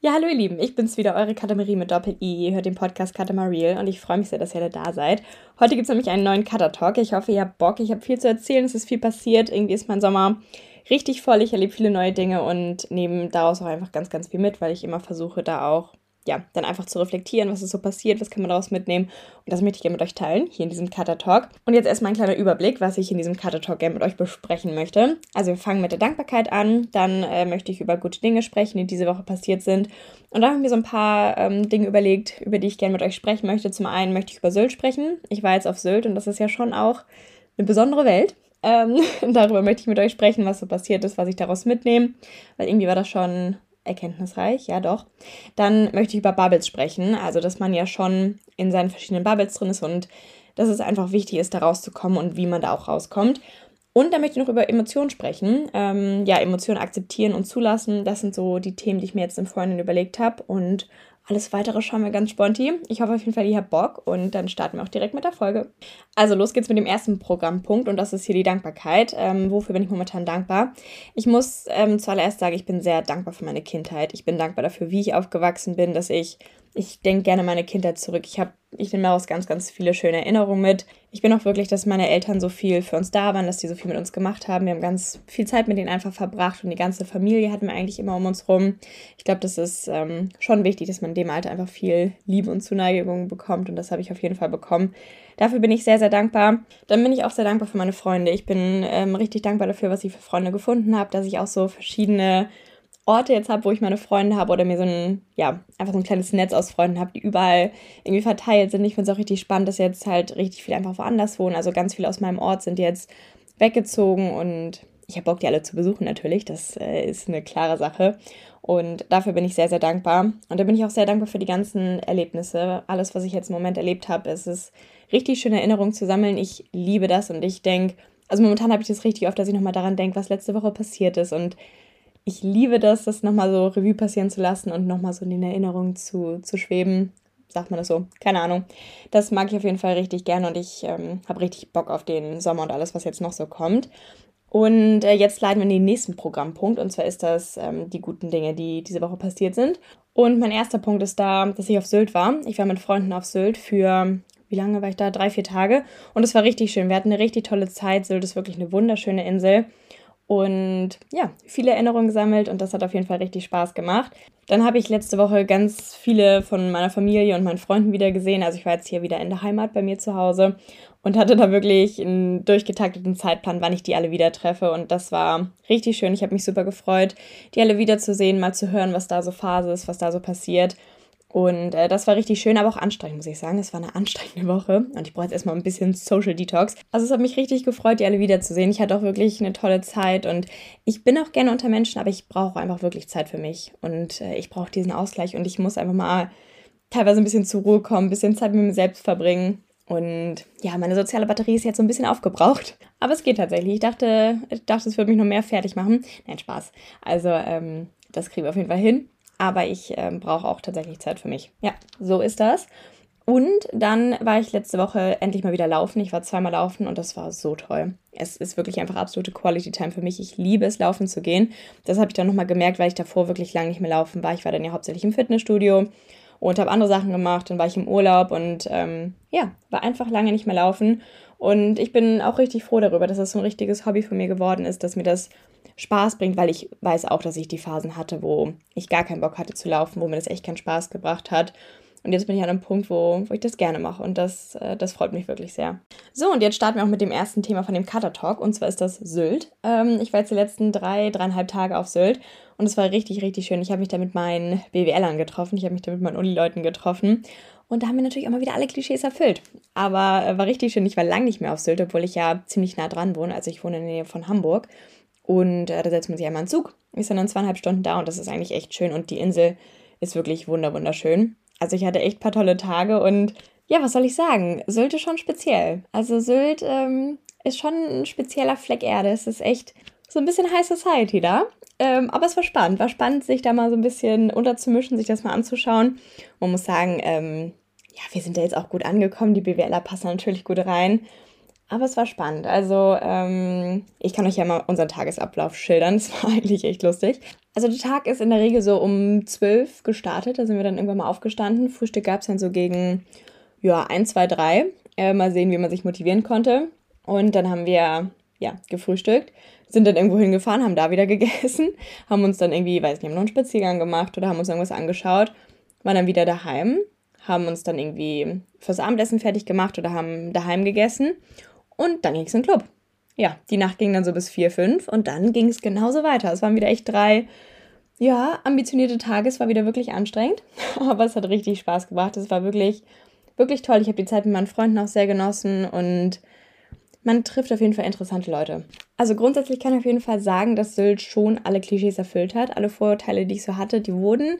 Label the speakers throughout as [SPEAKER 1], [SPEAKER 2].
[SPEAKER 1] Ja, hallo ihr Lieben, ich bin's wieder, eure Katamarie mit Doppel-I. Ihr hört den Podcast Katamariel und ich freue mich sehr, dass ihr alle da seid. Heute gibt's nämlich einen neuen Cutter-Talk. Ich hoffe, ihr habt Bock. Ich habe viel zu erzählen, es ist viel passiert. Irgendwie ist mein Sommer richtig voll. Ich erlebe viele neue Dinge und nehme daraus auch einfach ganz, ganz viel mit, weil ich immer versuche, da auch ja, dann einfach zu reflektieren, was ist so passiert, was kann man daraus mitnehmen. Und das möchte ich gerne mit euch teilen, hier in diesem Cutter Talk. Und jetzt erstmal ein kleiner Überblick, was ich in diesem Cutter Talk gerne mit euch besprechen möchte. Also wir fangen mit der Dankbarkeit an, dann äh, möchte ich über gute Dinge sprechen, die diese Woche passiert sind. Und dann haben wir so ein paar ähm, Dinge überlegt, über die ich gerne mit euch sprechen möchte. Zum einen möchte ich über Sylt sprechen. Ich war jetzt auf Sylt und das ist ja schon auch eine besondere Welt. Ähm, darüber möchte ich mit euch sprechen, was so passiert ist, was ich daraus mitnehme. Weil irgendwie war das schon erkenntnisreich, ja doch. Dann möchte ich über Bubbles sprechen, also dass man ja schon in seinen verschiedenen Bubbles drin ist und dass es einfach wichtig ist, da rauszukommen und wie man da auch rauskommt. Und dann möchte ich noch über Emotionen sprechen. Ähm, ja, Emotionen akzeptieren und zulassen. Das sind so die Themen, die ich mir jetzt im Vorhinein überlegt habe. Und alles weitere schauen wir ganz sponti. Ich hoffe auf jeden Fall, ihr habt Bock und dann starten wir auch direkt mit der Folge. Also los geht's mit dem ersten Programmpunkt und das ist hier die Dankbarkeit. Ähm, wofür bin ich momentan dankbar? Ich muss ähm, zuallererst sagen, ich bin sehr dankbar für meine Kindheit. Ich bin dankbar dafür, wie ich aufgewachsen bin, dass ich ich denke gerne meine Kindheit zurück. Ich habe, ich nehme daraus ganz, ganz viele schöne Erinnerungen mit. Ich bin auch wirklich, dass meine Eltern so viel für uns da waren, dass die so viel mit uns gemacht haben. Wir haben ganz viel Zeit mit denen einfach verbracht und die ganze Familie hatten wir eigentlich immer um uns rum. Ich glaube, das ist ähm, schon wichtig, dass man in dem Alter einfach viel Liebe und Zuneigung bekommt und das habe ich auf jeden Fall bekommen. Dafür bin ich sehr, sehr dankbar. Dann bin ich auch sehr dankbar für meine Freunde. Ich bin ähm, richtig dankbar dafür, was ich für Freunde gefunden habe, dass ich auch so verschiedene Orte jetzt habe, wo ich meine Freunde habe oder mir so ein, ja, einfach so ein kleines Netz aus Freunden habe, die überall irgendwie verteilt sind. Ich finde es auch richtig spannend, dass jetzt halt richtig viele einfach woanders wohnen. Also ganz viele aus meinem Ort sind jetzt weggezogen und ich habe Bock, die alle zu besuchen natürlich. Das äh, ist eine klare Sache. Und dafür bin ich sehr, sehr dankbar. Und da bin ich auch sehr dankbar für die ganzen Erlebnisse. Alles, was ich jetzt im Moment erlebt habe, es ist richtig schöne Erinnerungen zu sammeln. Ich liebe das und ich denke, also momentan habe ich das richtig oft, dass ich nochmal daran denke, was letzte Woche passiert ist und ich liebe das, das nochmal so Revue passieren zu lassen und nochmal so in den Erinnerungen zu, zu schweben. Sagt man das so? Keine Ahnung. Das mag ich auf jeden Fall richtig gerne und ich ähm, habe richtig Bock auf den Sommer und alles, was jetzt noch so kommt. Und äh, jetzt leiten wir in den nächsten Programmpunkt und zwar ist das ähm, die guten Dinge, die diese Woche passiert sind. Und mein erster Punkt ist da, dass ich auf Sylt war. Ich war mit Freunden auf Sylt für wie lange war ich da? Drei, vier Tage. Und es war richtig schön. Wir hatten eine richtig tolle Zeit. Sylt ist wirklich eine wunderschöne Insel und ja, viele Erinnerungen gesammelt und das hat auf jeden Fall richtig Spaß gemacht. Dann habe ich letzte Woche ganz viele von meiner Familie und meinen Freunden wieder gesehen. Also ich war jetzt hier wieder in der Heimat bei mir zu Hause und hatte da wirklich einen durchgetakteten Zeitplan, wann ich die alle wieder treffe. Und das war richtig schön. Ich habe mich super gefreut, die alle wiederzusehen, mal zu hören, was da so Phase ist, was da so passiert. Und äh, das war richtig schön, aber auch anstrengend, muss ich sagen. Es war eine anstrengende Woche und ich brauche jetzt erstmal ein bisschen Social Detox. Also es hat mich richtig gefreut, die alle wiederzusehen. Ich hatte auch wirklich eine tolle Zeit und ich bin auch gerne unter Menschen, aber ich brauche einfach wirklich Zeit für mich und äh, ich brauche diesen Ausgleich und ich muss einfach mal teilweise ein bisschen zur Ruhe kommen, ein bisschen Zeit mit mir selbst verbringen. Und ja, meine soziale Batterie ist jetzt so ein bisschen aufgebraucht. Aber es geht tatsächlich. Ich dachte, ich dachte, es würde mich noch mehr fertig machen. Nein, Spaß. Also, ähm, das kriegen wir auf jeden Fall hin aber ich äh, brauche auch tatsächlich Zeit für mich. Ja, so ist das. Und dann war ich letzte Woche endlich mal wieder laufen. Ich war zweimal laufen und das war so toll. Es ist wirklich einfach absolute Quality Time für mich. Ich liebe es, laufen zu gehen. Das habe ich dann nochmal gemerkt, weil ich davor wirklich lange nicht mehr laufen war. Ich war dann ja hauptsächlich im Fitnessstudio und habe andere Sachen gemacht. Dann war ich im Urlaub und ähm, ja, war einfach lange nicht mehr laufen. Und ich bin auch richtig froh darüber, dass das so ein richtiges Hobby von mir geworden ist, dass mir das Spaß bringt, weil ich weiß auch, dass ich die Phasen hatte, wo ich gar keinen Bock hatte zu laufen, wo mir das echt keinen Spaß gebracht hat. Und jetzt bin ich an einem Punkt, wo, wo ich das gerne mache und das, äh, das freut mich wirklich sehr. So, und jetzt starten wir auch mit dem ersten Thema von dem Cutter Talk und zwar ist das Sylt. Ähm, ich war jetzt die letzten drei, dreieinhalb Tage auf Sylt und es war richtig, richtig schön. Ich habe mich da mit meinen BWLern getroffen, ich habe mich da mit meinen Unileuten getroffen und da haben wir natürlich auch mal wieder alle Klischees erfüllt. Aber äh, war richtig schön. Ich war lange nicht mehr auf Sylt, obwohl ich ja ziemlich nah dran wohne. Also ich wohne in der Nähe von Hamburg. Und äh, da setzt man sich einmal in Zug, ist dann, dann zweieinhalb Stunden da und das ist eigentlich echt schön. Und die Insel ist wirklich wunderschön. Also ich hatte echt ein paar tolle Tage und ja, was soll ich sagen? Sylt ist schon speziell. Also Sylt ähm, ist schon ein spezieller Fleck Erde. Es ist echt so ein bisschen High Society da. Ähm, aber es war spannend. War spannend, sich da mal so ein bisschen unterzumischen, sich das mal anzuschauen. Man muss sagen, ähm, ja, wir sind da jetzt auch gut angekommen. Die BWLer passen natürlich gut rein. Aber es war spannend. Also, ähm, ich kann euch ja mal unseren Tagesablauf schildern. Es war eigentlich echt lustig. Also der Tag ist in der Regel so um 12 gestartet, da sind wir dann irgendwann mal aufgestanden. Frühstück gab es dann so gegen ja, 1, 2, 3. Äh, mal sehen, wie man sich motivieren konnte. Und dann haben wir ja, gefrühstückt, sind dann irgendwo hingefahren, haben da wieder gegessen, haben uns dann irgendwie, weiß nicht, haben noch einen Spaziergang gemacht oder haben uns irgendwas angeschaut, waren dann wieder daheim, haben uns dann irgendwie fürs Abendessen fertig gemacht oder haben daheim gegessen und dann ging es in den Club. Ja, die Nacht ging dann so bis vier, fünf und dann ging es genauso weiter. Es waren wieder echt drei, ja, ambitionierte Tage. Es war wieder wirklich anstrengend, aber es hat richtig Spaß gebracht. Es war wirklich, wirklich toll. Ich habe die Zeit mit meinen Freunden auch sehr genossen und man trifft auf jeden Fall interessante Leute. Also grundsätzlich kann ich auf jeden Fall sagen, dass Sylt schon alle Klischees erfüllt hat. Alle Vorurteile, die ich so hatte, die wurden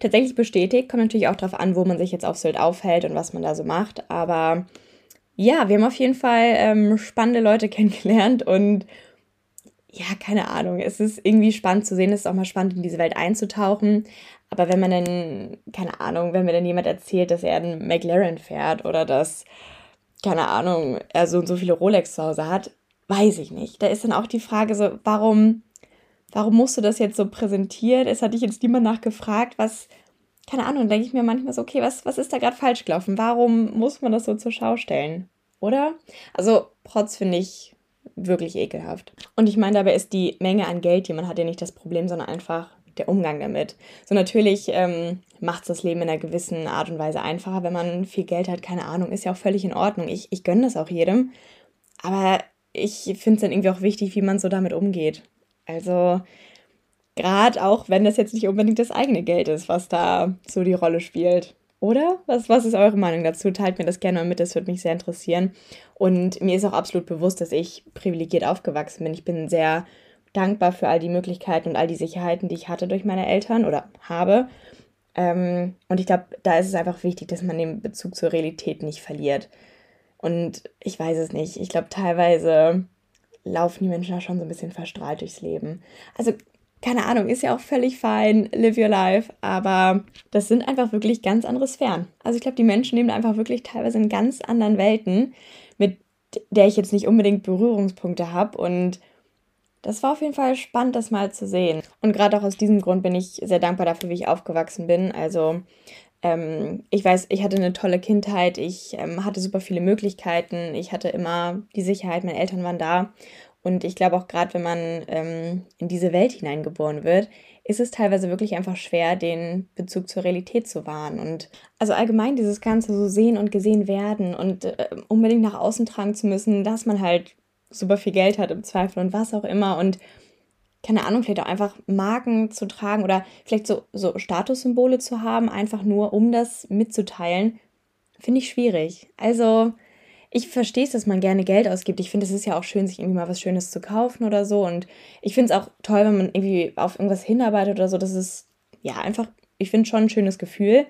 [SPEAKER 1] tatsächlich bestätigt. Kommt natürlich auch darauf an, wo man sich jetzt auf Sylt aufhält und was man da so macht. Aber ja, wir haben auf jeden Fall ähm, spannende Leute kennengelernt und ja, keine Ahnung. Es ist irgendwie spannend zu sehen. Es ist auch mal spannend, in diese Welt einzutauchen. Aber wenn man dann, keine Ahnung, wenn mir dann jemand erzählt, dass er einen McLaren fährt oder dass keine Ahnung, er so und so viele Rolex zu Hause hat, weiß ich nicht. Da ist dann auch die Frage so, warum, warum musst du das jetzt so präsentieren? Es hat dich jetzt niemand nachgefragt, was, keine Ahnung, denke ich mir manchmal so, okay, was, was ist da gerade falsch gelaufen? Warum muss man das so zur Schau stellen? Oder? Also, Protz finde ich wirklich ekelhaft. Und ich meine, dabei ist die Menge an Geld, die man hat, ja nicht das Problem, sondern einfach der Umgang damit. So natürlich ähm, macht es das Leben in einer gewissen Art und Weise einfacher, wenn man viel Geld hat, keine Ahnung, ist ja auch völlig in Ordnung. Ich, ich gönne das auch jedem. Aber ich finde es dann irgendwie auch wichtig, wie man so damit umgeht. Also gerade auch, wenn das jetzt nicht unbedingt das eigene Geld ist, was da so die Rolle spielt. Oder? Was, was ist eure Meinung dazu? Teilt mir das gerne mal mit, das würde mich sehr interessieren. Und mir ist auch absolut bewusst, dass ich privilegiert aufgewachsen bin. Ich bin sehr dankbar für all die Möglichkeiten und all die Sicherheiten, die ich hatte durch meine Eltern oder habe. Ähm, und ich glaube, da ist es einfach wichtig, dass man den Bezug zur Realität nicht verliert. Und ich weiß es nicht. Ich glaube, teilweise laufen die Menschen da schon so ein bisschen verstrahlt durchs Leben. Also, keine Ahnung, ist ja auch völlig fein, live your life, aber das sind einfach wirklich ganz andere Sphären. Also, ich glaube, die Menschen leben einfach wirklich teilweise in ganz anderen Welten, mit der ich jetzt nicht unbedingt Berührungspunkte habe und das war auf jeden Fall spannend, das mal zu sehen. Und gerade auch aus diesem Grund bin ich sehr dankbar dafür, wie ich aufgewachsen bin. Also ähm, ich weiß, ich hatte eine tolle Kindheit, ich ähm, hatte super viele Möglichkeiten, ich hatte immer die Sicherheit, meine Eltern waren da. Und ich glaube auch gerade, wenn man ähm, in diese Welt hineingeboren wird, ist es teilweise wirklich einfach schwer, den Bezug zur Realität zu wahren. Und also allgemein dieses Ganze so sehen und gesehen werden und äh, unbedingt nach außen tragen zu müssen, dass man halt super viel Geld hat im Zweifel und was auch immer und keine Ahnung, vielleicht auch einfach Marken zu tragen oder vielleicht so, so Statussymbole zu haben, einfach nur um das mitzuteilen, finde ich schwierig. Also ich verstehe es, dass man gerne Geld ausgibt. Ich finde, es ist ja auch schön, sich irgendwie mal was Schönes zu kaufen oder so. Und ich finde es auch toll, wenn man irgendwie auf irgendwas hinarbeitet oder so. Das ist ja einfach, ich finde schon ein schönes Gefühl.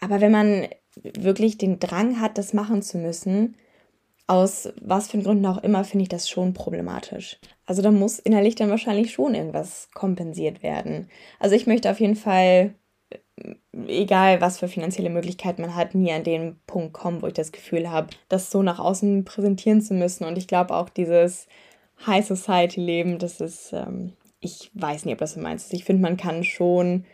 [SPEAKER 1] Aber wenn man wirklich den Drang hat, das machen zu müssen, aus was für Gründen auch immer, finde ich das schon problematisch. Also da muss innerlich dann wahrscheinlich schon irgendwas kompensiert werden. Also ich möchte auf jeden Fall, egal was für finanzielle Möglichkeiten man hat, nie an den Punkt kommen, wo ich das Gefühl habe, das so nach außen präsentieren zu müssen. Und ich glaube auch dieses High Society Leben, das ist, ähm, ich weiß nicht, ob das so meins. Ich finde, man kann schon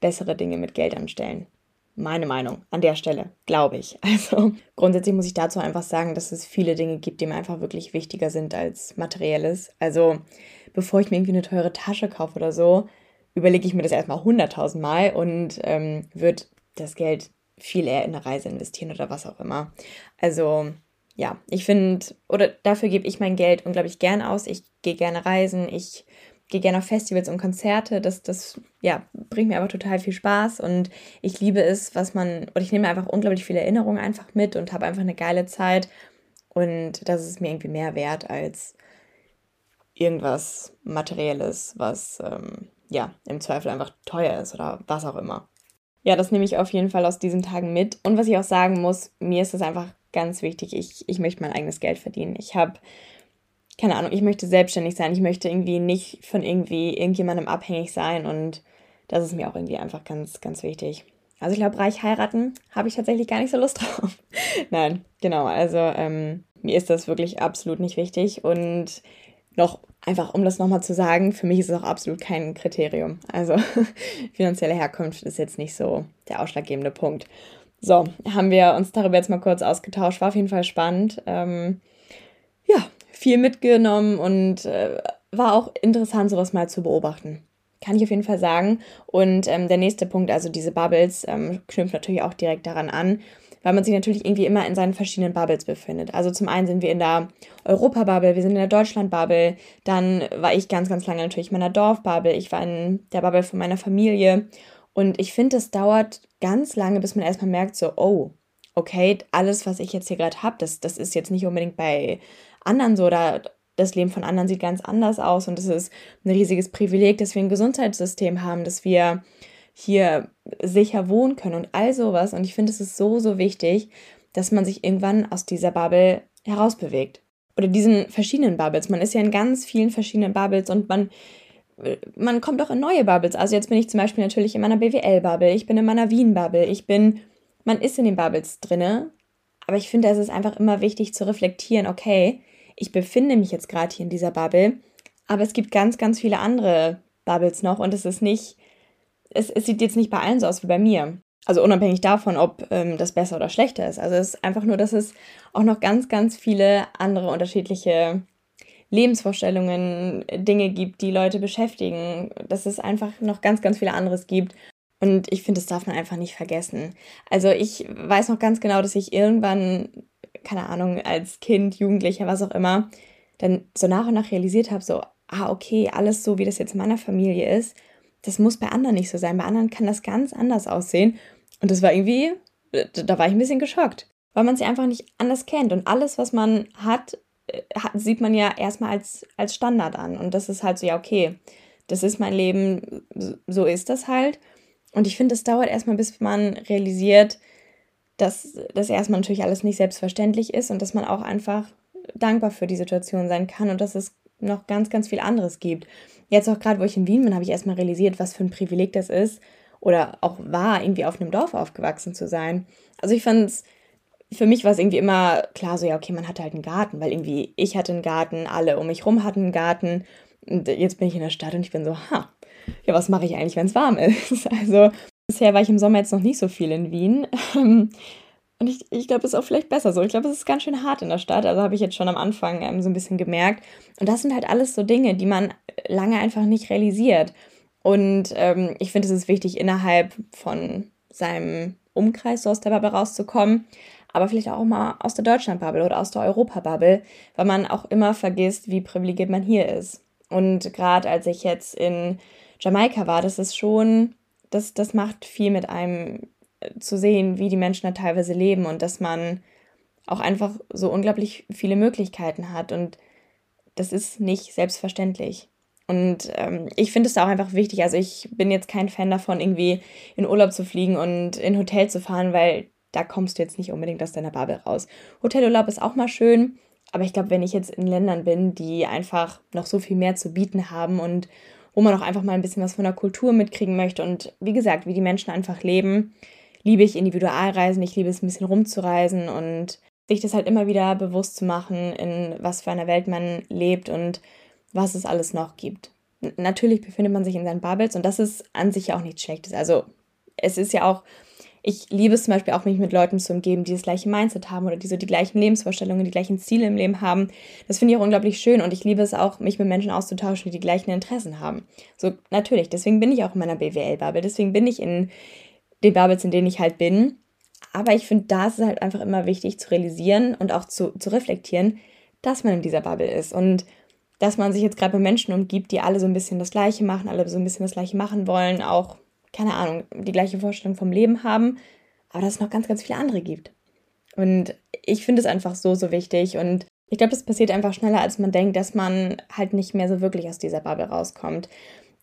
[SPEAKER 1] bessere Dinge mit Geld anstellen. Meine Meinung an der Stelle, glaube ich. Also grundsätzlich muss ich dazu einfach sagen, dass es viele Dinge gibt, die mir einfach wirklich wichtiger sind als materielles. Also bevor ich mir irgendwie eine teure Tasche kaufe oder so, überlege ich mir das erstmal hunderttausend Mal und ähm, würde das Geld viel eher in eine Reise investieren oder was auch immer. Also ja, ich finde, oder dafür gebe ich mein Geld unglaublich gern aus. Ich gehe gerne reisen, ich gehe gerne auf Festivals und Konzerte. Das, das ja, bringt mir aber total viel Spaß und ich liebe es, was man, oder ich nehme einfach unglaublich viele Erinnerungen einfach mit und habe einfach eine geile Zeit. Und das ist mir irgendwie mehr wert als irgendwas Materielles, was ähm, ja im Zweifel einfach teuer ist oder was auch immer. Ja, das nehme ich auf jeden Fall aus diesen Tagen mit. Und was ich auch sagen muss, mir ist es einfach ganz wichtig, ich, ich möchte mein eigenes Geld verdienen. Ich habe keine Ahnung, ich möchte selbstständig sein. Ich möchte irgendwie nicht von irgendwie irgendjemandem abhängig sein und das ist mir auch irgendwie einfach ganz, ganz wichtig. Also ich glaube, reich heiraten habe ich tatsächlich gar nicht so Lust drauf. Nein, genau. Also ähm, mir ist das wirklich absolut nicht wichtig und noch einfach, um das nochmal zu sagen, für mich ist es auch absolut kein Kriterium. Also finanzielle Herkunft ist jetzt nicht so der ausschlaggebende Punkt. So, haben wir uns darüber jetzt mal kurz ausgetauscht. War auf jeden Fall spannend. Ähm, ja, viel mitgenommen und äh, war auch interessant, sowas mal zu beobachten. Kann ich auf jeden Fall sagen. Und ähm, der nächste Punkt, also diese Bubbles, ähm, knüpft natürlich auch direkt daran an, weil man sich natürlich irgendwie immer in seinen verschiedenen Bubbles befindet. Also zum einen sind wir in der Europa-Bubble, wir sind in der Deutschland-Bubble, dann war ich ganz, ganz lange natürlich in meiner Dorf-Bubble, ich war in der Bubble von meiner Familie. Und ich finde, es dauert ganz lange, bis man erstmal merkt, so, oh, okay, alles, was ich jetzt hier gerade habe, das, das ist jetzt nicht unbedingt bei anderen so oder das Leben von anderen sieht ganz anders aus und es ist ein riesiges Privileg, dass wir ein Gesundheitssystem haben, dass wir hier sicher wohnen können und all sowas. Und ich finde, es ist so, so wichtig, dass man sich irgendwann aus dieser Bubble herausbewegt. Oder diesen verschiedenen Bubbles. Man ist ja in ganz vielen verschiedenen Bubbles und man, man kommt auch in neue Bubbles. Also jetzt bin ich zum Beispiel natürlich in meiner BWL-Bubble, ich bin in meiner Wien-Bubble, ich bin, man ist in den Bubbles drinne. Aber ich finde, es ist einfach immer wichtig zu reflektieren, okay, ich befinde mich jetzt gerade hier in dieser Bubble, aber es gibt ganz, ganz viele andere Bubbles noch und es ist nicht, es, es sieht jetzt nicht bei allen so aus wie bei mir. Also unabhängig davon, ob ähm, das besser oder schlechter ist. Also es ist einfach nur, dass es auch noch ganz, ganz viele andere unterschiedliche Lebensvorstellungen, Dinge gibt, die Leute beschäftigen. Dass es einfach noch ganz, ganz viele anderes gibt. Und ich finde, das darf man einfach nicht vergessen. Also ich weiß noch ganz genau, dass ich irgendwann keine Ahnung, als Kind, Jugendlicher, was auch immer, dann so nach und nach realisiert habe, so, ah, okay, alles so, wie das jetzt in meiner Familie ist, das muss bei anderen nicht so sein. Bei anderen kann das ganz anders aussehen. Und das war irgendwie, da war ich ein bisschen geschockt, weil man sie einfach nicht anders kennt. Und alles, was man hat, äh, hat sieht man ja erstmal als, als Standard an. Und das ist halt so, ja, okay, das ist mein Leben, so ist das halt. Und ich finde, es dauert erstmal, bis man realisiert, dass das erstmal natürlich alles nicht selbstverständlich ist und dass man auch einfach dankbar für die Situation sein kann und dass es noch ganz, ganz viel anderes gibt. Jetzt auch gerade, wo ich in Wien bin, habe ich erstmal realisiert, was für ein Privileg das ist oder auch war, irgendwie auf einem Dorf aufgewachsen zu sein. Also ich fand es, für mich war es irgendwie immer klar, so ja, okay, man hatte halt einen Garten, weil irgendwie ich hatte einen Garten, alle um mich rum hatten einen Garten und jetzt bin ich in der Stadt und ich bin so, ha, ja, was mache ich eigentlich, wenn es warm ist? Also Bisher war ich im Sommer jetzt noch nicht so viel in Wien. Und ich, ich glaube, es ist auch vielleicht besser so. Ich glaube, es ist ganz schön hart in der Stadt. Also habe ich jetzt schon am Anfang ähm, so ein bisschen gemerkt. Und das sind halt alles so Dinge, die man lange einfach nicht realisiert. Und ähm, ich finde, es ist wichtig, innerhalb von seinem Umkreis so aus der Bubble rauszukommen. Aber vielleicht auch mal aus der Deutschland-Bubble oder aus der Europa-Bubble, weil man auch immer vergisst, wie privilegiert man hier ist. Und gerade als ich jetzt in Jamaika war, das ist schon das, das macht viel mit einem zu sehen, wie die Menschen da teilweise leben und dass man auch einfach so unglaublich viele Möglichkeiten hat. Und das ist nicht selbstverständlich. Und ähm, ich finde es da auch einfach wichtig. Also ich bin jetzt kein Fan davon, irgendwie in Urlaub zu fliegen und in Hotel zu fahren, weil da kommst du jetzt nicht unbedingt aus deiner Bubble raus. Hotelurlaub ist auch mal schön, aber ich glaube, wenn ich jetzt in Ländern bin, die einfach noch so viel mehr zu bieten haben und wo man auch einfach mal ein bisschen was von der Kultur mitkriegen möchte. Und wie gesagt, wie die Menschen einfach leben, liebe ich Individualreisen, ich liebe es ein bisschen rumzureisen und sich das halt immer wieder bewusst zu machen, in was für einer Welt man lebt und was es alles noch gibt. natürlich befindet man sich in seinen Bubbles und das ist an sich ja auch nichts Schlechtes. Also es ist ja auch ich liebe es zum Beispiel auch, mich mit Leuten zu umgeben, die das gleiche Mindset haben oder die so die gleichen Lebensvorstellungen, die gleichen Ziele im Leben haben. Das finde ich auch unglaublich schön und ich liebe es auch, mich mit Menschen auszutauschen, die die gleichen Interessen haben. So, natürlich, deswegen bin ich auch in meiner BWL-Bubble, deswegen bin ich in den Bubbles, in denen ich halt bin. Aber ich finde, da ist es halt einfach immer wichtig zu realisieren und auch zu, zu reflektieren, dass man in dieser Bubble ist und dass man sich jetzt gerade mit Menschen umgibt, die alle so ein bisschen das Gleiche machen, alle so ein bisschen das Gleiche machen wollen, auch keine Ahnung, die gleiche Vorstellung vom Leben haben, aber dass es noch ganz, ganz viele andere gibt. Und ich finde es einfach so, so wichtig. Und ich glaube, das passiert einfach schneller, als man denkt, dass man halt nicht mehr so wirklich aus dieser Bubble rauskommt.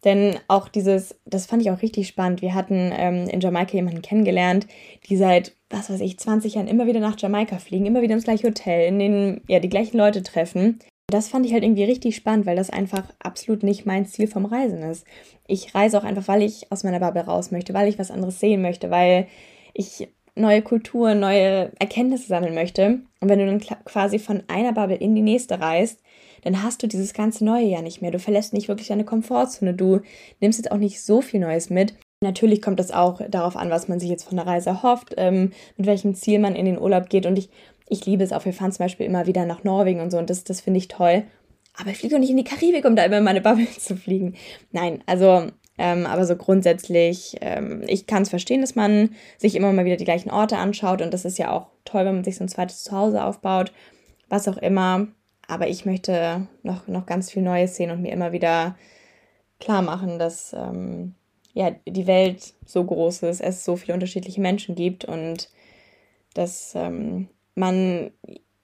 [SPEAKER 1] Denn auch dieses, das fand ich auch richtig spannend. Wir hatten ähm, in Jamaika jemanden kennengelernt, die seit, was weiß ich, 20 Jahren immer wieder nach Jamaika fliegen, immer wieder ins gleiche Hotel, in den, ja, die gleichen Leute treffen das fand ich halt irgendwie richtig spannend, weil das einfach absolut nicht mein Ziel vom Reisen ist. Ich reise auch einfach, weil ich aus meiner Bubble raus möchte, weil ich was anderes sehen möchte, weil ich neue Kulturen, neue Erkenntnisse sammeln möchte. Und wenn du dann quasi von einer Bubble in die nächste reist, dann hast du dieses ganze Neue ja nicht mehr. Du verlässt nicht wirklich deine Komfortzone. Du nimmst jetzt auch nicht so viel Neues mit. Natürlich kommt es auch darauf an, was man sich jetzt von der Reise hofft, ähm, mit welchem Ziel man in den Urlaub geht. Und ich, ich liebe es auch. Wir fahren zum Beispiel immer wieder nach Norwegen und so und das, das finde ich toll. Aber ich fliege doch nicht in die Karibik, um da immer in meine Bubble zu fliegen. Nein, also ähm, aber so grundsätzlich, ähm, ich kann es verstehen, dass man sich immer mal wieder die gleichen Orte anschaut und das ist ja auch toll, wenn man sich so ein zweites Zuhause aufbaut, was auch immer. Aber ich möchte noch, noch ganz viel Neues sehen und mir immer wieder klar machen, dass ähm, ja, die Welt so groß ist, es so viele unterschiedliche Menschen gibt und dass ähm, man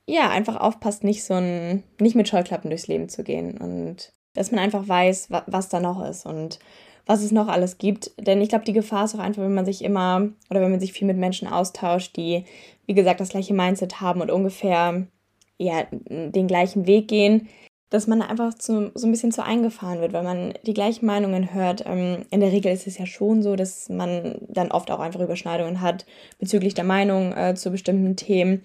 [SPEAKER 1] ja einfach aufpasst, nicht so ein, nicht mit Scheuklappen durchs Leben zu gehen und dass man einfach weiß, wa was da noch ist und was es noch alles gibt. Denn ich glaube, die Gefahr ist auch einfach, wenn man sich immer oder wenn man sich viel mit Menschen austauscht, die, wie gesagt, das gleiche Mindset haben und ungefähr ja, den gleichen Weg gehen, dass man einfach zu, so ein bisschen zu eingefahren wird, weil man die gleichen Meinungen hört. Ähm, in der Regel ist es ja schon so, dass man dann oft auch einfach Überschneidungen hat bezüglich der Meinung äh, zu bestimmten Themen.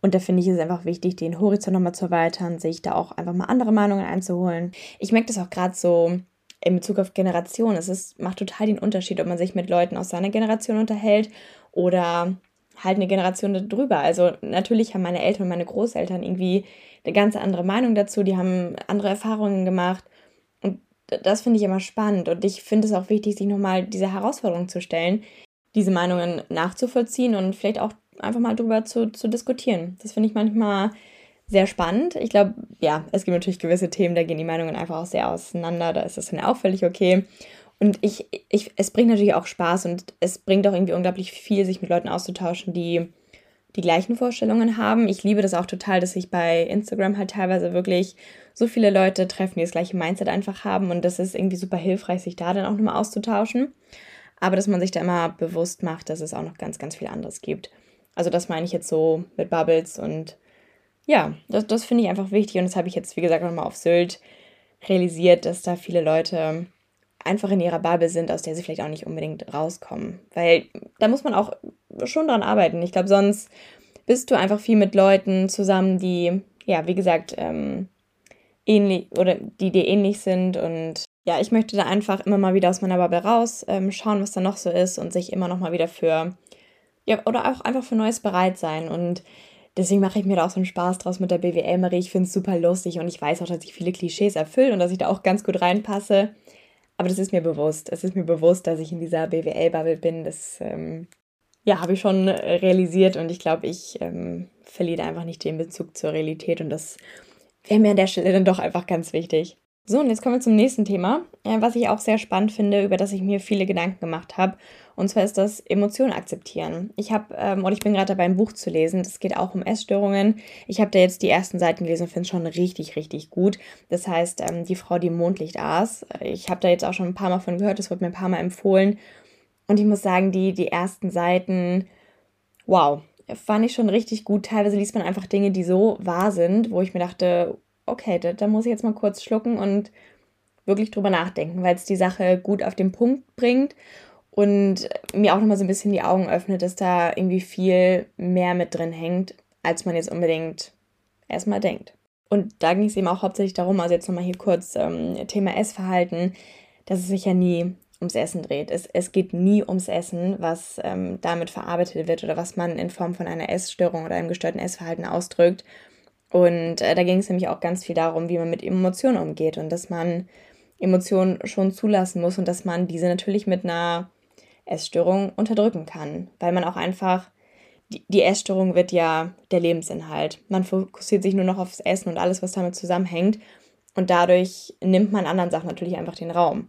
[SPEAKER 1] Und da finde ich es einfach wichtig, den Horizont nochmal zu erweitern, sich da auch einfach mal andere Meinungen einzuholen. Ich merke das auch gerade so in Bezug auf Generation. Es ist, macht total den Unterschied, ob man sich mit Leuten aus seiner Generation unterhält oder halt eine Generation darüber. Also natürlich haben meine Eltern und meine Großeltern irgendwie eine ganz andere Meinung dazu, die haben andere Erfahrungen gemacht. Und das finde ich immer spannend. Und ich finde es auch wichtig, sich nochmal diese Herausforderung zu stellen, diese Meinungen nachzuvollziehen und vielleicht auch einfach mal drüber zu, zu diskutieren. Das finde ich manchmal sehr spannend. Ich glaube, ja, es gibt natürlich gewisse Themen, da gehen die Meinungen einfach auch sehr auseinander. Da ist das dann auch völlig okay. Und ich, ich, es bringt natürlich auch Spaß und es bringt auch irgendwie unglaublich viel, sich mit Leuten auszutauschen, die die gleichen Vorstellungen haben. Ich liebe das auch total, dass ich bei Instagram halt teilweise wirklich so viele Leute treffen, die das gleiche Mindset einfach haben und das ist irgendwie super hilfreich, sich da dann auch nochmal auszutauschen. Aber dass man sich da immer bewusst macht, dass es auch noch ganz, ganz viel anderes gibt. Also das meine ich jetzt so mit Bubbles und ja, das, das finde ich einfach wichtig und das habe ich jetzt, wie gesagt, nochmal auf Sylt realisiert, dass da viele Leute einfach in ihrer Bubble sind, aus der sie vielleicht auch nicht unbedingt rauskommen. Weil da muss man auch schon dran arbeiten. Ich glaube, sonst bist du einfach viel mit Leuten zusammen, die, ja, wie gesagt, ähm, ähnlich oder die dir ähnlich sind. Und ja, ich möchte da einfach immer mal wieder aus meiner Bubble raus, ähm, schauen, was da noch so ist und sich immer noch mal wieder für, ja, oder auch einfach für Neues bereit sein. Und deswegen mache ich mir da auch so einen Spaß draus mit der BWL, Marie. Ich finde es super lustig und ich weiß auch, dass ich viele Klischees erfülle und dass ich da auch ganz gut reinpasse. Aber das ist mir bewusst. Es ist mir bewusst, dass ich in dieser BWL-Bubble bin. Das ähm, ja, habe ich schon realisiert und ich glaube, ich ähm, verliere einfach nicht den Bezug zur Realität und das wäre mir an der Stelle dann doch einfach ganz wichtig. So, und jetzt kommen wir zum nächsten Thema, äh, was ich auch sehr spannend finde, über das ich mir viele Gedanken gemacht habe. Und zwar ist das Emotionen akzeptieren. Ich habe, ähm, und ich bin gerade dabei, ein Buch zu lesen. Das geht auch um Essstörungen. Ich habe da jetzt die ersten Seiten gelesen und finde es schon richtig, richtig gut. Das heißt, ähm, die Frau, die Mondlicht aß. Ich habe da jetzt auch schon ein paar Mal von gehört. Das wurde mir ein paar Mal empfohlen. Und ich muss sagen, die, die ersten Seiten, wow, fand ich schon richtig gut. Teilweise liest man einfach Dinge, die so wahr sind, wo ich mir dachte, okay, da, da muss ich jetzt mal kurz schlucken und wirklich drüber nachdenken, weil es die Sache gut auf den Punkt bringt und mir auch nochmal so ein bisschen die Augen öffnet, dass da irgendwie viel mehr mit drin hängt, als man jetzt unbedingt erstmal denkt. Und da ging es eben auch hauptsächlich darum, also jetzt nochmal hier kurz ähm, Thema Essverhalten, dass es sich ja nie ums Essen dreht. Es, es geht nie ums Essen, was ähm, damit verarbeitet wird oder was man in Form von einer Essstörung oder einem gestörten Essverhalten ausdrückt, und äh, da ging es nämlich auch ganz viel darum, wie man mit Emotionen umgeht und dass man Emotionen schon zulassen muss und dass man diese natürlich mit einer Essstörung unterdrücken kann, weil man auch einfach, die, Essstörung wird ja der Lebensinhalt. Man fokussiert sich nur noch aufs Essen und alles, was damit zusammenhängt und dadurch nimmt man anderen Sachen natürlich einfach den Raum.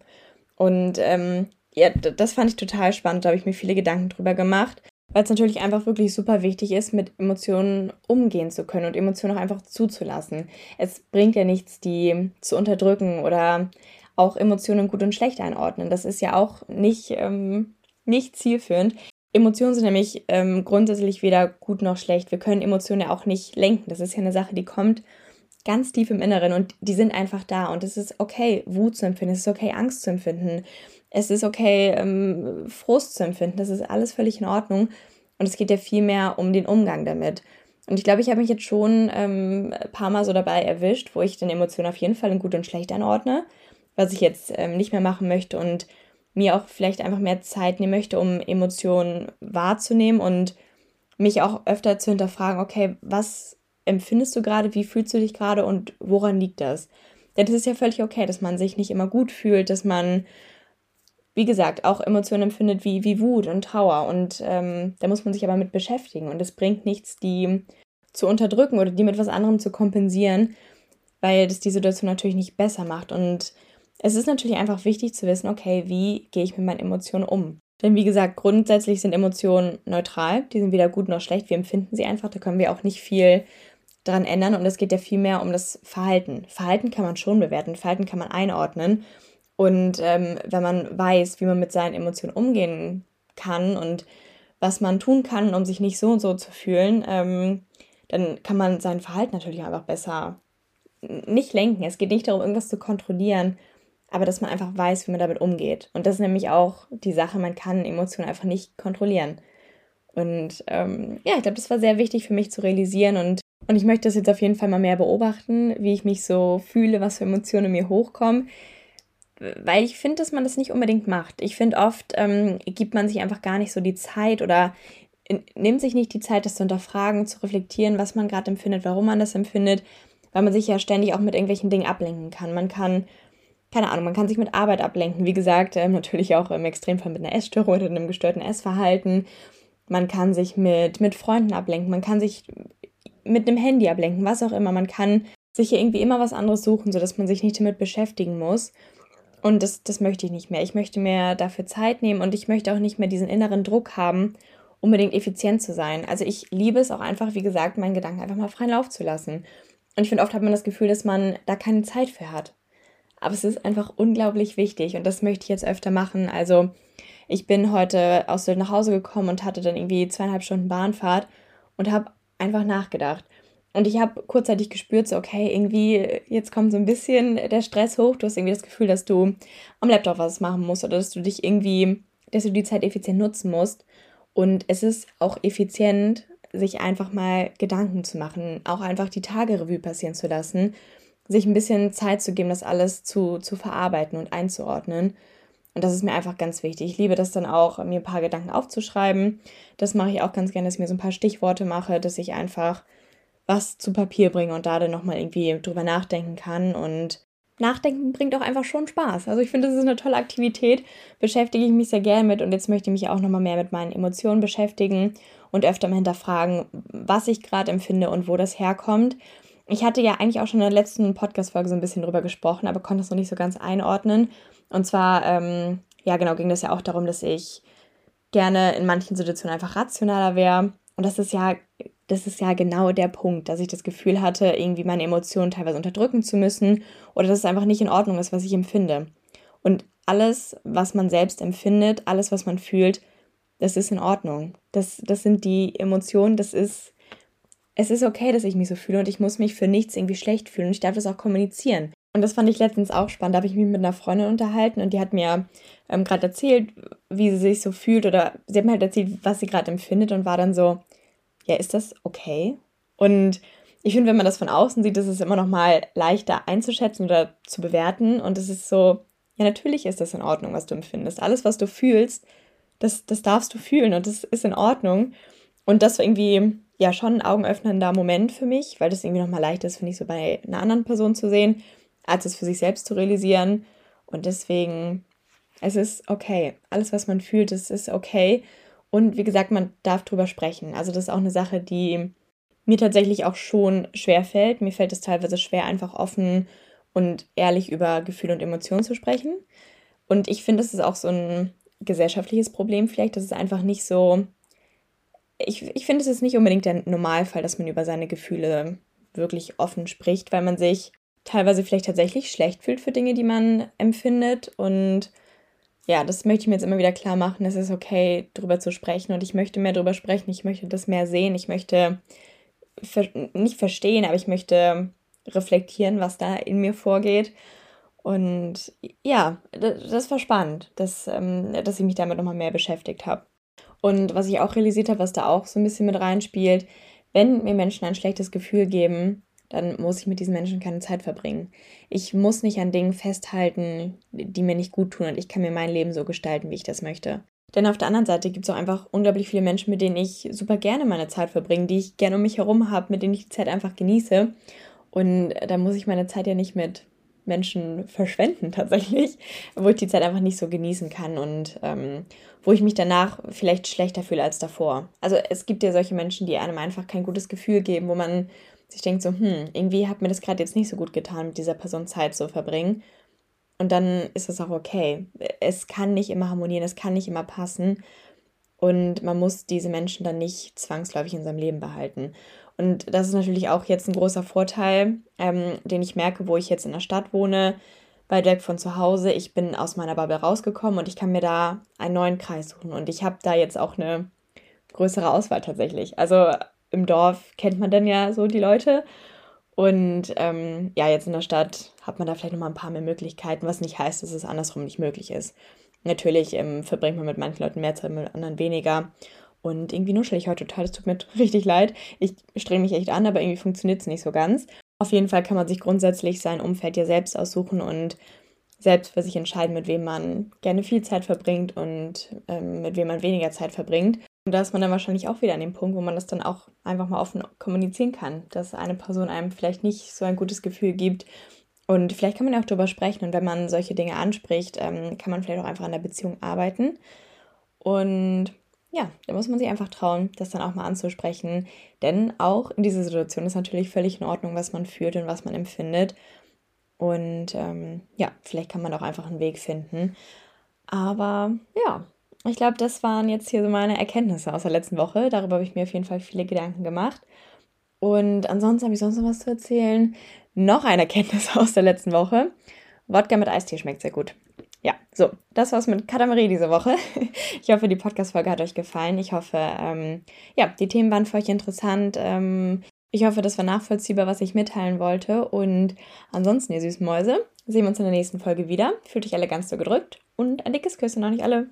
[SPEAKER 1] Und ähm, ja, das fand ich total spannend, da habe ich mir viele Gedanken drüber gemacht weil es natürlich einfach wirklich super wichtig ist, mit Emotionen umgehen zu können und Emotionen auch einfach zuzulassen. Es bringt ja nichts, die zu unterdrücken oder auch Emotionen gut und schlecht einordnen. Das ist ja auch nicht, ähm, nicht zielführend. Emotionen sind nämlich ähm, grundsätzlich weder gut noch schlecht. Wir können Emotionen ja auch nicht lenken. Das ist ja eine Sache, die kommt ganz tief im Inneren und die sind einfach da. Und es ist okay, Wut zu empfinden, es ist okay, Angst zu empfinden, es ist okay, ähm, Frust zu empfinden, das ist alles völlig in Ordnung. Und es geht ja viel mehr um den Umgang damit. Und ich glaube, ich habe mich jetzt schon ähm, ein paar Mal so dabei erwischt, wo ich dann Emotionen auf jeden Fall in gut und schlecht einordne, was ich jetzt ähm, nicht mehr machen möchte und mir auch vielleicht einfach mehr Zeit nehmen möchte, um Emotionen wahrzunehmen und mich auch öfter zu hinterfragen, okay, was empfindest du gerade, wie fühlst du dich gerade und woran liegt das? Denn es ist ja völlig okay, dass man sich nicht immer gut fühlt, dass man, wie gesagt, auch Emotionen empfindet wie, wie Wut und Trauer. Und ähm, da muss man sich aber mit beschäftigen. Und es bringt nichts, die zu unterdrücken oder die mit was anderem zu kompensieren, weil das die Situation natürlich nicht besser macht. Und es ist natürlich einfach wichtig zu wissen, okay, wie gehe ich mit meinen Emotionen um? Denn wie gesagt, grundsätzlich sind Emotionen neutral, die sind weder gut noch schlecht, wir empfinden sie einfach, da können wir auch nicht viel daran ändern und es geht ja viel mehr um das Verhalten. Verhalten kann man schon bewerten, Verhalten kann man einordnen und ähm, wenn man weiß, wie man mit seinen Emotionen umgehen kann und was man tun kann, um sich nicht so und so zu fühlen, ähm, dann kann man sein Verhalten natürlich einfach besser nicht lenken. Es geht nicht darum, irgendwas zu kontrollieren, aber dass man einfach weiß, wie man damit umgeht. Und das ist nämlich auch die Sache, man kann Emotionen einfach nicht kontrollieren. Und ähm, ja, ich glaube, das war sehr wichtig für mich zu realisieren und, und ich möchte das jetzt auf jeden Fall mal mehr beobachten, wie ich mich so fühle, was für Emotionen in mir hochkommen. Weil ich finde, dass man das nicht unbedingt macht. Ich finde, oft ähm, gibt man sich einfach gar nicht so die Zeit oder nimmt sich nicht die Zeit, das zu hinterfragen, zu reflektieren, was man gerade empfindet, warum man das empfindet, weil man sich ja ständig auch mit irgendwelchen Dingen ablenken kann. Man kann, keine Ahnung, man kann sich mit Arbeit ablenken. Wie gesagt, ähm, natürlich auch im Extremfall mit einer Essstörung oder einem gestörten Essverhalten. Man kann sich mit, mit Freunden ablenken. Man kann sich mit einem Handy ablenken, was auch immer. Man kann sich hier irgendwie immer was anderes suchen, sodass man sich nicht damit beschäftigen muss. Und das, das möchte ich nicht mehr. Ich möchte mir dafür Zeit nehmen und ich möchte auch nicht mehr diesen inneren Druck haben, unbedingt effizient zu sein. Also ich liebe es auch einfach, wie gesagt, meinen Gedanken einfach mal freien Lauf zu lassen. Und ich finde, oft hat man das Gefühl, dass man da keine Zeit für hat. Aber es ist einfach unglaublich wichtig und das möchte ich jetzt öfter machen. Also ich bin heute aus Sylt nach Hause gekommen und hatte dann irgendwie zweieinhalb Stunden Bahnfahrt und habe einfach nachgedacht. Und ich habe kurzzeitig gespürt, so, okay, irgendwie, jetzt kommt so ein bisschen der Stress hoch. Du hast irgendwie das Gefühl, dass du am Laptop was machen musst oder dass du dich irgendwie, dass du die Zeit effizient nutzen musst. Und es ist auch effizient, sich einfach mal Gedanken zu machen, auch einfach die Tagerevue passieren zu lassen, sich ein bisschen Zeit zu geben, das alles zu, zu verarbeiten und einzuordnen. Und das ist mir einfach ganz wichtig. Ich liebe das dann auch, mir ein paar Gedanken aufzuschreiben. Das mache ich auch ganz gerne, dass ich mir so ein paar Stichworte mache, dass ich einfach was zu Papier bringe und da dann nochmal irgendwie drüber nachdenken kann. Und Nachdenken bringt auch einfach schon Spaß. Also ich finde, das ist eine tolle Aktivität, beschäftige ich mich sehr gerne mit und jetzt möchte ich mich auch nochmal mehr mit meinen Emotionen beschäftigen und öfter mal hinterfragen, was ich gerade empfinde und wo das herkommt. Ich hatte ja eigentlich auch schon in der letzten Podcast-Folge so ein bisschen drüber gesprochen, aber konnte es noch nicht so ganz einordnen. Und zwar, ähm, ja genau, ging das ja auch darum, dass ich gerne in manchen Situationen einfach rationaler wäre. Und das ist ja das ist ja genau der Punkt, dass ich das Gefühl hatte, irgendwie meine Emotionen teilweise unterdrücken zu müssen oder dass es einfach nicht in Ordnung ist, was ich empfinde. Und alles, was man selbst empfindet, alles, was man fühlt, das ist in Ordnung. Das, das sind die Emotionen, das ist, es ist okay, dass ich mich so fühle und ich muss mich für nichts irgendwie schlecht fühlen und ich darf das auch kommunizieren. Und das fand ich letztens auch spannend. Da habe ich mich mit einer Freundin unterhalten und die hat mir ähm, gerade erzählt, wie sie sich so fühlt oder sie hat mir halt erzählt, was sie gerade empfindet und war dann so, ja, ist das okay? Und ich finde, wenn man das von außen sieht, ist es immer noch mal leichter einzuschätzen oder zu bewerten. Und es ist so, ja, natürlich ist das in Ordnung, was du empfindest. Alles, was du fühlst, das, das darfst du fühlen und das ist in Ordnung. Und das irgendwie, ja, schon ein augenöffnender Moment für mich, weil das irgendwie noch mal leichter ist, finde ich, so bei einer anderen Person zu sehen, als es für sich selbst zu realisieren. Und deswegen, es ist okay. Alles, was man fühlt, es ist okay. Und wie gesagt, man darf drüber sprechen. Also das ist auch eine Sache, die mir tatsächlich auch schon schwer fällt. Mir fällt es teilweise schwer, einfach offen und ehrlich über Gefühle und Emotionen zu sprechen. Und ich finde, das ist auch so ein gesellschaftliches Problem vielleicht, dass es einfach nicht so. Ich, ich finde, es ist nicht unbedingt der Normalfall, dass man über seine Gefühle wirklich offen spricht, weil man sich teilweise vielleicht tatsächlich schlecht fühlt für Dinge, die man empfindet und ja, das möchte ich mir jetzt immer wieder klar machen. Es ist okay, darüber zu sprechen und ich möchte mehr darüber sprechen. Ich möchte das mehr sehen. Ich möchte ver nicht verstehen, aber ich möchte reflektieren, was da in mir vorgeht. Und ja, das, war spannend, dass, ähm, dass ich mich damit nochmal mehr beschäftigt habe. Und was ich auch realisiert habe, was da auch so ein bisschen mit reinspielt, wenn mir Menschen ein schlechtes Gefühl geben, dann muss ich mit diesen Menschen keine Zeit verbringen. Ich muss nicht an Dingen festhalten, die mir nicht gut tun und ich kann mir mein Leben so gestalten, wie ich das möchte. Denn auf der anderen Seite gibt es auch einfach unglaublich viele Menschen, mit denen ich super gerne meine Zeit verbringe, die ich gerne um mich herum habe, mit denen ich die Zeit einfach genieße. Und da muss ich meine Zeit ja nicht mit Menschen verschwenden tatsächlich, wo ich die Zeit einfach nicht so genießen kann und ähm, wo ich mich danach vielleicht schlechter fühle als davor. Also es gibt ja solche Menschen, die einem einfach kein gutes Gefühl geben, wo man sich denkt so, hm, irgendwie hat mir das gerade jetzt nicht so gut getan, mit dieser Person Zeit zu verbringen. Und dann ist es auch okay. Es kann nicht immer harmonieren, es kann nicht immer passen. Und man muss diese Menschen dann nicht zwangsläufig in seinem Leben behalten. Und das ist natürlich auch jetzt ein großer Vorteil, ähm, den ich merke, wo ich jetzt in der Stadt wohne, weit weg von zu Hause. Ich bin aus meiner Bubble rausgekommen und ich kann mir da einen neuen Kreis suchen. Und ich habe da jetzt auch eine größere Auswahl tatsächlich. Also im Dorf kennt man dann ja so die Leute. Und ähm, ja, jetzt in der Stadt hat man da vielleicht nochmal ein paar mehr Möglichkeiten, was nicht heißt, dass es andersrum nicht möglich ist. Natürlich ähm, verbringt man mit manchen Leuten mehr Zeit, mit anderen weniger. Und irgendwie nuschel ich heute total. Es tut mir richtig leid. Ich strenge mich echt an, aber irgendwie funktioniert es nicht so ganz. Auf jeden Fall kann man sich grundsätzlich sein Umfeld ja selbst aussuchen und selbst für sich entscheiden, mit wem man gerne viel Zeit verbringt und ähm, mit wem man weniger Zeit verbringt. Und da ist man dann wahrscheinlich auch wieder an dem Punkt, wo man das dann auch einfach mal offen kommunizieren kann, dass eine Person einem vielleicht nicht so ein gutes Gefühl gibt. Und vielleicht kann man ja auch darüber sprechen. Und wenn man solche Dinge anspricht, ähm, kann man vielleicht auch einfach an der Beziehung arbeiten. Und ja, da muss man sich einfach trauen, das dann auch mal anzusprechen. Denn auch in dieser Situation ist natürlich völlig in Ordnung, was man fühlt und was man empfindet. Und ähm, ja, vielleicht kann man auch einfach einen Weg finden. Aber ja, ich glaube, das waren jetzt hier so meine Erkenntnisse aus der letzten Woche. Darüber habe ich mir auf jeden Fall viele Gedanken gemacht. Und ansonsten habe ich sonst noch was zu erzählen. Noch eine Erkenntnis aus der letzten Woche. Wodka mit Eistee schmeckt sehr gut. Ja, so, das war's mit Katamarie diese Woche. Ich hoffe, die Podcast-Folge hat euch gefallen. Ich hoffe, ähm, ja, die Themen waren für euch interessant. Ähm, ich hoffe, das war nachvollziehbar, was ich mitteilen wollte. Und ansonsten, ihr süßen Mäuse, sehen wir uns in der nächsten Folge wieder. Fühlt euch alle ganz so gedrückt und ein dickes Küsschen, noch nicht alle.